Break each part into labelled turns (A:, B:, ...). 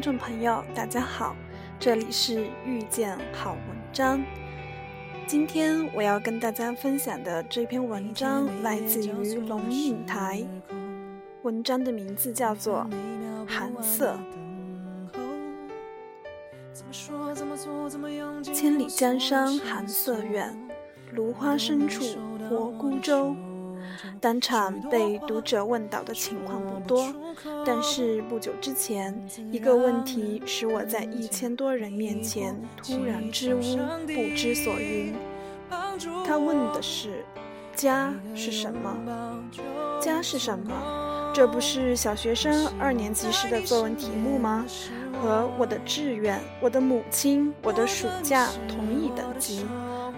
A: 听众朋友，大家好，这里是遇见好文章。今天我要跟大家分享的这篇文章来自于龙应台，文章的名字叫做《寒色》。千里江山寒色远，芦花深处泊孤舟。当场被读者问到的情况不多，但是不久之前，一个问题使我在一千多人面前突然支吾，不知所云。他问的是：“家是什么？家是什么？这不是小学生二年级时的作文题目吗？和我的志愿、我的母亲、我的暑假同一等级。”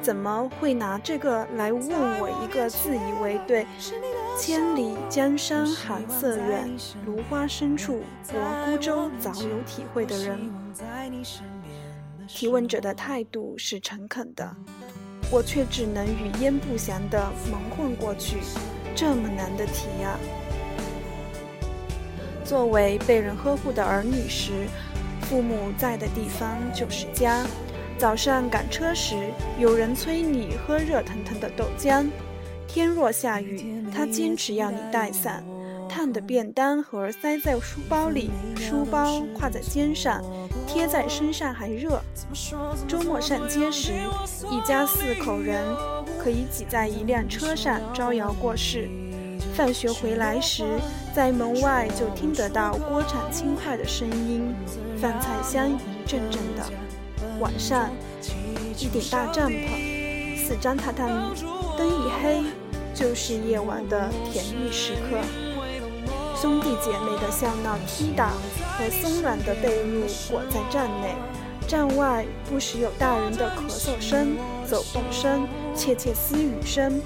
A: 怎么会拿这个来问我一个自以为对“千里江山寒色远，芦花深处泊孤舟”早有体会的人？提问者的态度是诚恳的，我却只能语焉不详地蒙混过去。这么难的题啊！作为被人呵护的儿女时，父母在的地方就是家。早上赶车时，有人催你喝热腾腾的豆浆；天若下雨，他坚持要你带伞。烫的便当盒塞在书包里，书包挎在肩上，贴在身上还热。周末上街时，一家四口人可以挤在一辆车上招摇过市。放学回来时，在门外就听得到锅铲轻快的声音，饭菜香一阵阵的。晚上，一顶大帐篷，四张榻榻米，灯一黑，就是夜晚的甜蜜时刻。兄弟姐妹的笑闹、踢打和松软的被褥裹在帐内，帐外不时有大人的咳嗽声、走动声、窃窃私语声。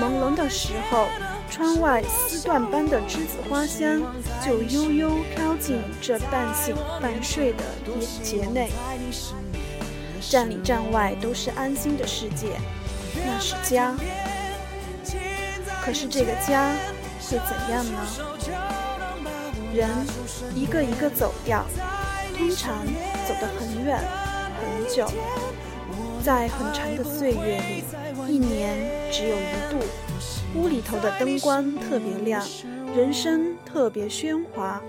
A: 朦胧的时候，窗外丝缎般的栀子花香就悠悠飘进这半醒半睡的眼睫内。站里站外都是安心的世界，那是家。可是这个家会怎样呢？人一个一个走掉，通常走得很远很久。在很长的岁月里，一年只有一度，屋里头的灯光特别亮，人生特别喧哗，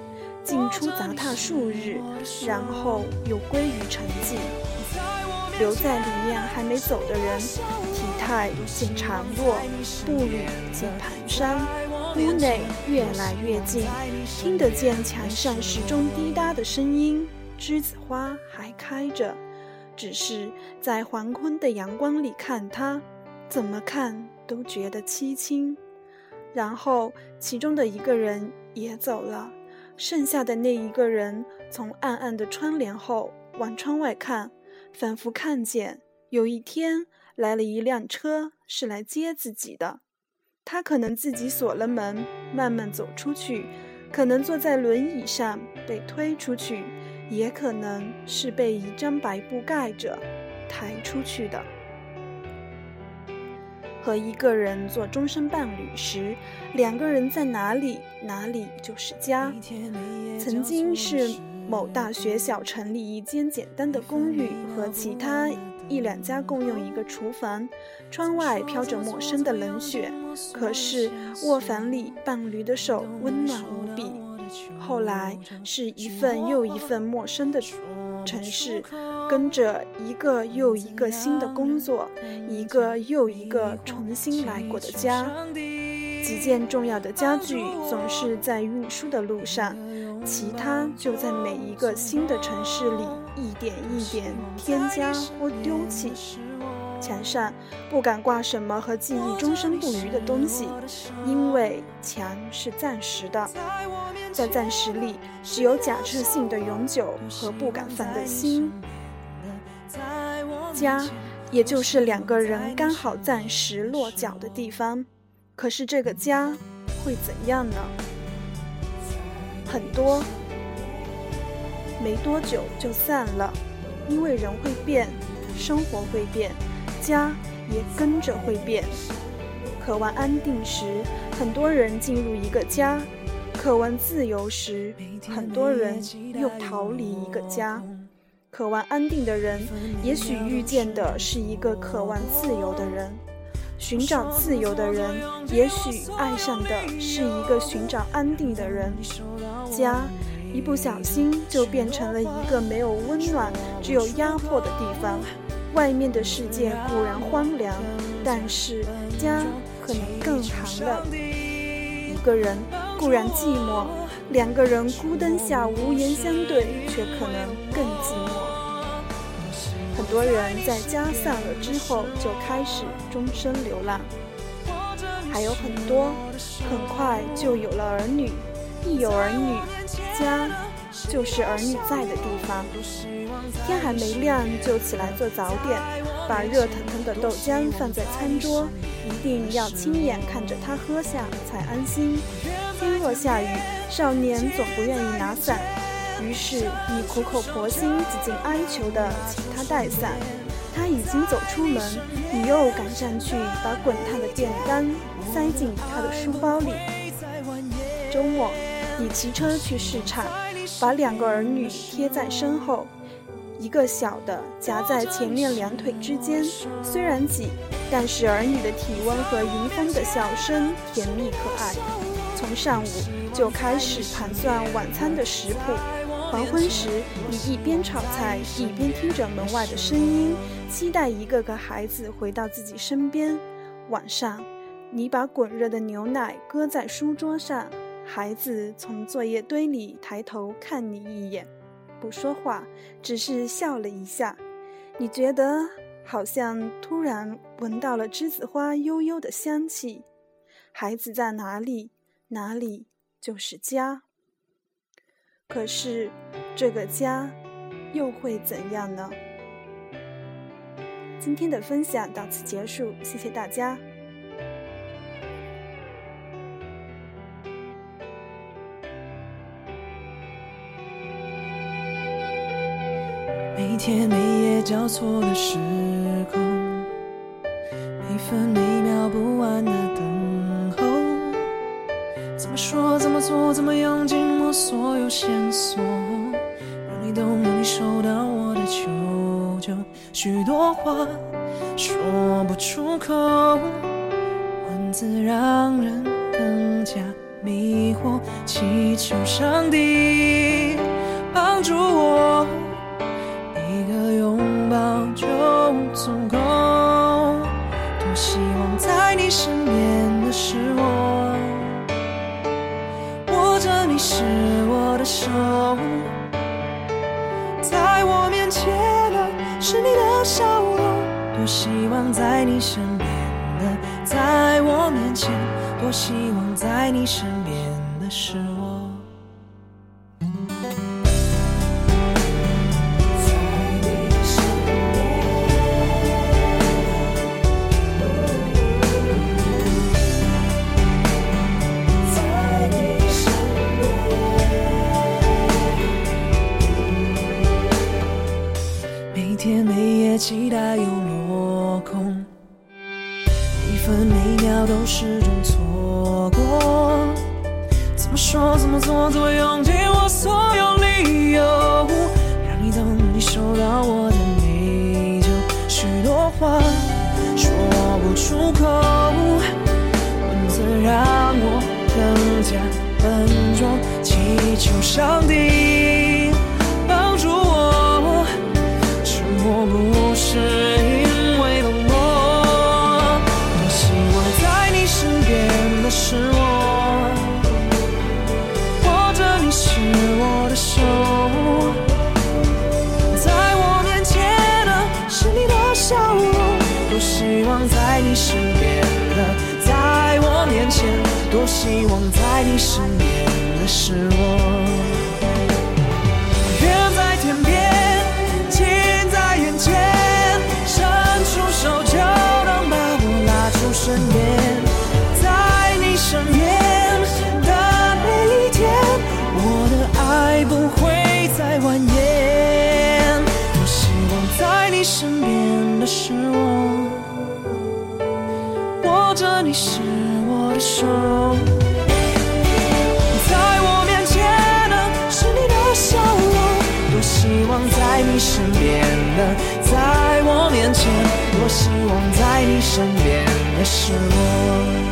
A: 进出杂沓数日，然后又归于沉寂。留在里面还没走的人，体态渐孱弱，步履渐蹒跚。屋内越来越近，听得见墙上时钟滴答的声音。栀子花还开着，只是在黄昏的阳光里看它，怎么看都觉得凄清。然后其中的一个人也走了，剩下的那一个人从暗暗的窗帘后往窗外看。仿佛看见有一天来了一辆车，是来接自己的。他可能自己锁了门，慢慢走出去；可能坐在轮椅上被推出去，也可能是被一张白布盖着抬出去的。和一个人做终身伴侣时，两个人在哪里，哪里就是家。曾经是。某大学小城里一间简单的公寓，和其他一两家共用一个厨房，窗外飘着陌生的冷雪，可是卧房里伴侣的手温暖无比。后来是一份又一份陌生的城市，跟着一个又一个新的工作，一个又一个重新来过的家。几件重要的家具总是在运输的路上。其他就在每一个新的城市里一点一点添加或丢弃。墙上不敢挂什么和记忆终身不渝的东西，因为墙是暂时的，在暂时里只有假设性的永久和不敢放的心。家，也就是两个人刚好暂时落脚的地方。可是这个家会怎样呢？很多，没多久就散了，因为人会变，生活会变，家也跟着会变。渴望安定时，很多人进入一个家，渴望自由时，很多人又逃离一个家；渴望安定的人，也许遇见的是一个渴望自由的人；寻找自由的人，也许爱上的是一个寻找安定的人。家，一不小心就变成了一个没有温暖、只有压迫的地方。外面的世界固然荒凉，但是家可能更寒冷。一个人固然寂寞，两个人孤灯下无言相对，却可能更寂寞。多人在家散了之后就开始终身流浪，还有很多很快就有了儿女。一有儿女，家就是儿女在的地方。天还没亮就起来做早点，把热腾腾的豆浆放在餐桌，一定要亲眼看着他喝下才安心。天若下雨，少年总不愿意拿伞，于是你苦口婆心、几近哀求地请他带伞。他已经走出门，你又赶上去把滚烫的便当塞进他的书包里。周末。你骑车去市场，把两个儿女贴在身后，一个小的夹在前面两腿之间。虽然挤，但是儿女的体温和迎风的笑声甜蜜可爱。从上午就开始盘算晚餐的食谱。黄昏时，你一边炒菜，一边听着门外的声音，期待一个个孩子回到自己身边。晚上，你把滚热的牛奶搁在书桌上。孩子从作业堆里抬头看你一眼，不说话，只是笑了一下。你觉得好像突然闻到了栀子花悠悠的香气。孩子在哪里，哪里就是家。可是，这个家又会怎样呢？今天的分享到此结束，谢谢大家。
B: 每天每夜交错的时空，每分每秒不安的等候。怎么说，怎么做，怎么用尽所有线索，让你懂，让你收到我的求救。许多话说不出口，文字让人更加迷惑。祈求上帝帮助我。一个拥抱就足够。多希望在你身边身边的，在我面前，多希望在你身边的是我。期待又落空，分每秒都是种错过。怎么说，怎么做，怎么用尽我所有理由，让你懂，你收到我的内疚。许多话说不出口，文字让我更加笨拙，祈求上帝希望在你身边的是我。远在天边，近在眼前，伸出手就能把我拉出身边，在你身边的每一天，我的爱不会再蜿蜒。多希望在你身边的是我，握着你是的手在我面前的是你的笑容。多希望在你身边的在我面前多希望在你身边的是我